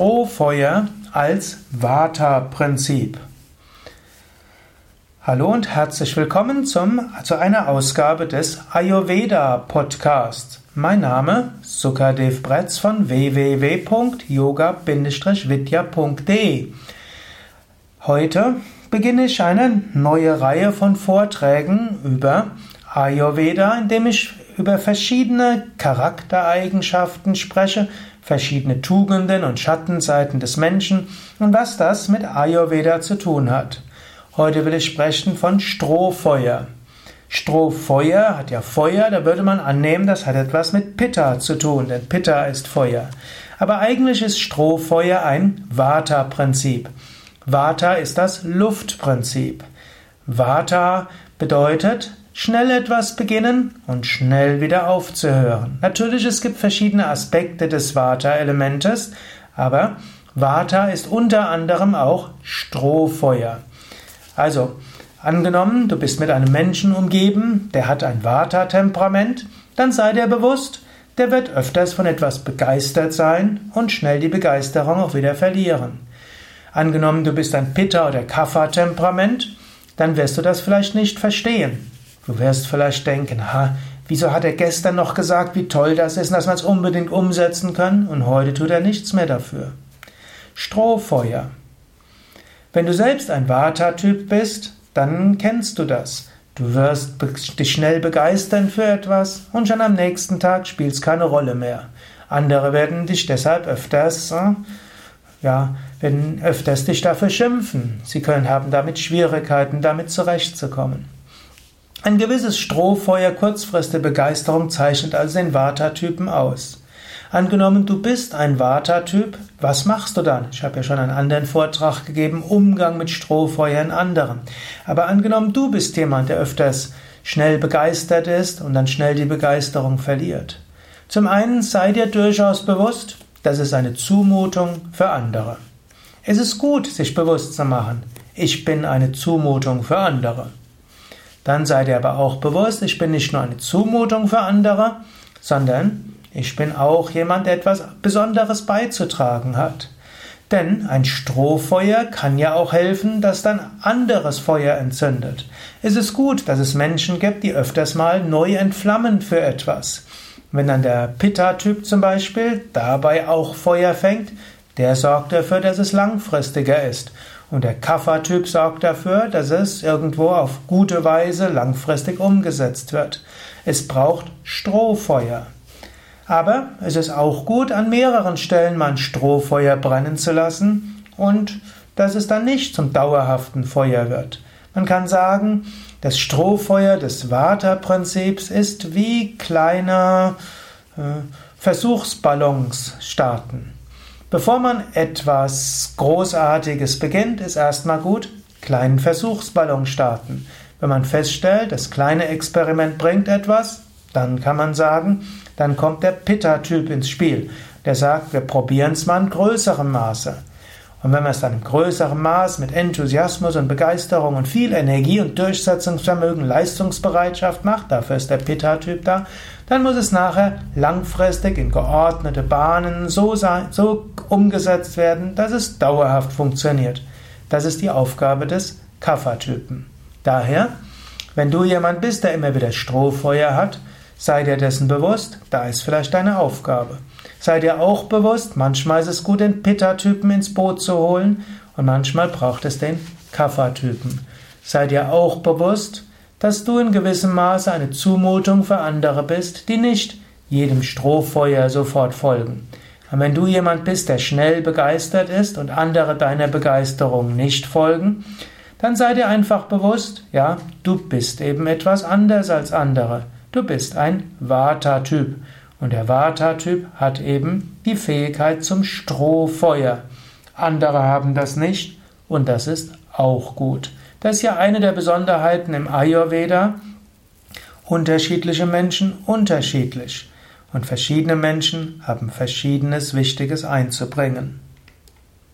Strohfeuer als Vata-Prinzip. Hallo und herzlich willkommen zum, zu einer Ausgabe des Ayurveda Podcasts. Mein Name Sukadev Bretz von www.yoga-vidya.de. Heute beginne ich eine neue Reihe von Vorträgen über Ayurveda, in dem ich über verschiedene Charaktereigenschaften spreche, verschiedene Tugenden und Schattenseiten des Menschen und was das mit Ayurveda zu tun hat. Heute will ich sprechen von Strohfeuer. Strohfeuer hat ja Feuer, da würde man annehmen, das hat etwas mit Pitta zu tun, denn Pitta ist Feuer. Aber eigentlich ist Strohfeuer ein Vata-Prinzip. Vata ist das Luftprinzip. Vata bedeutet schnell etwas beginnen und schnell wieder aufzuhören. Natürlich, es gibt verschiedene Aspekte des Vata-Elementes, aber Vata ist unter anderem auch Strohfeuer. Also, angenommen, du bist mit einem Menschen umgeben, der hat ein Vata-Temperament, dann sei dir bewusst, der wird öfters von etwas begeistert sein und schnell die Begeisterung auch wieder verlieren. Angenommen, du bist ein Pitta- oder Kapha-Temperament, dann wirst du das vielleicht nicht verstehen. Du wirst vielleicht denken, ha, wieso hat er gestern noch gesagt, wie toll das ist und dass man es unbedingt umsetzen kann und heute tut er nichts mehr dafür. Strohfeuer. Wenn du selbst ein Vata-Typ bist, dann kennst du das. Du wirst dich schnell begeistern für etwas und schon am nächsten Tag spielt es keine Rolle mehr. Andere werden dich deshalb öfters, äh, ja, werden öfters dich dafür schimpfen. Sie können haben damit Schwierigkeiten, damit zurechtzukommen. Ein gewisses Strohfeuer kurzfristige Begeisterung zeichnet also den Vata-Typen aus. Angenommen, du bist ein Vata-Typ, was machst du dann? Ich habe ja schon einen anderen Vortrag gegeben, Umgang mit Strohfeuer in anderen. Aber angenommen, du bist jemand, der öfters schnell begeistert ist und dann schnell die Begeisterung verliert. Zum einen sei dir durchaus bewusst, das ist eine Zumutung für andere. Es ist gut, sich bewusst zu machen, ich bin eine Zumutung für andere. Dann sei dir aber auch bewusst, ich bin nicht nur eine Zumutung für andere, sondern ich bin auch jemand, der etwas Besonderes beizutragen hat. Denn ein Strohfeuer kann ja auch helfen, dass dann anderes Feuer entzündet. Es ist gut, dass es Menschen gibt, die öfters mal neu entflammen für etwas. Wenn dann der Pitta-Typ zum Beispiel dabei auch Feuer fängt, der sorgt dafür, dass es langfristiger ist. Und der Kapha-Typ sorgt dafür, dass es irgendwo auf gute Weise langfristig umgesetzt wird. Es braucht Strohfeuer. Aber es ist auch gut, an mehreren Stellen mal ein Strohfeuer brennen zu lassen und dass es dann nicht zum dauerhaften Feuer wird. Man kann sagen, das Strohfeuer des Vata-Prinzips ist wie kleine äh, Versuchsballons starten. Bevor man etwas Großartiges beginnt, ist erstmal gut, kleinen Versuchsballon starten. Wenn man feststellt, das kleine Experiment bringt etwas, dann kann man sagen, dann kommt der Pitta-Typ ins Spiel. Der sagt, wir probieren es mal in größerem Maße. Und wenn man es dann in größerem Maß mit Enthusiasmus und Begeisterung und viel Energie und Durchsetzungsvermögen, Leistungsbereitschaft macht, dafür ist der Pitta-Typ da, dann muss es nachher langfristig in geordnete Bahnen so, sein, so umgesetzt werden, dass es dauerhaft funktioniert. Das ist die Aufgabe des Kapha-Typen. Daher, wenn du jemand bist, der immer wieder Strohfeuer hat, sei dir dessen bewusst, da ist vielleicht deine Aufgabe. Sei dir auch bewusst, manchmal ist es gut, den Pitta-Typen ins Boot zu holen und manchmal braucht es den Kapha-Typen. Sei dir auch bewusst, dass du in gewissem Maße eine Zumutung für andere bist, die nicht jedem Strohfeuer sofort folgen. Und wenn du jemand bist, der schnell begeistert ist und andere deiner Begeisterung nicht folgen, dann sei dir einfach bewusst, ja, du bist eben etwas anders als andere. Du bist ein Vata-Typ. Und der Vata-Typ hat eben die Fähigkeit zum Strohfeuer. Andere haben das nicht und das ist auch gut. Das ist ja eine der Besonderheiten im Ayurveda. Unterschiedliche Menschen unterschiedlich. Und verschiedene Menschen haben verschiedenes Wichtiges einzubringen.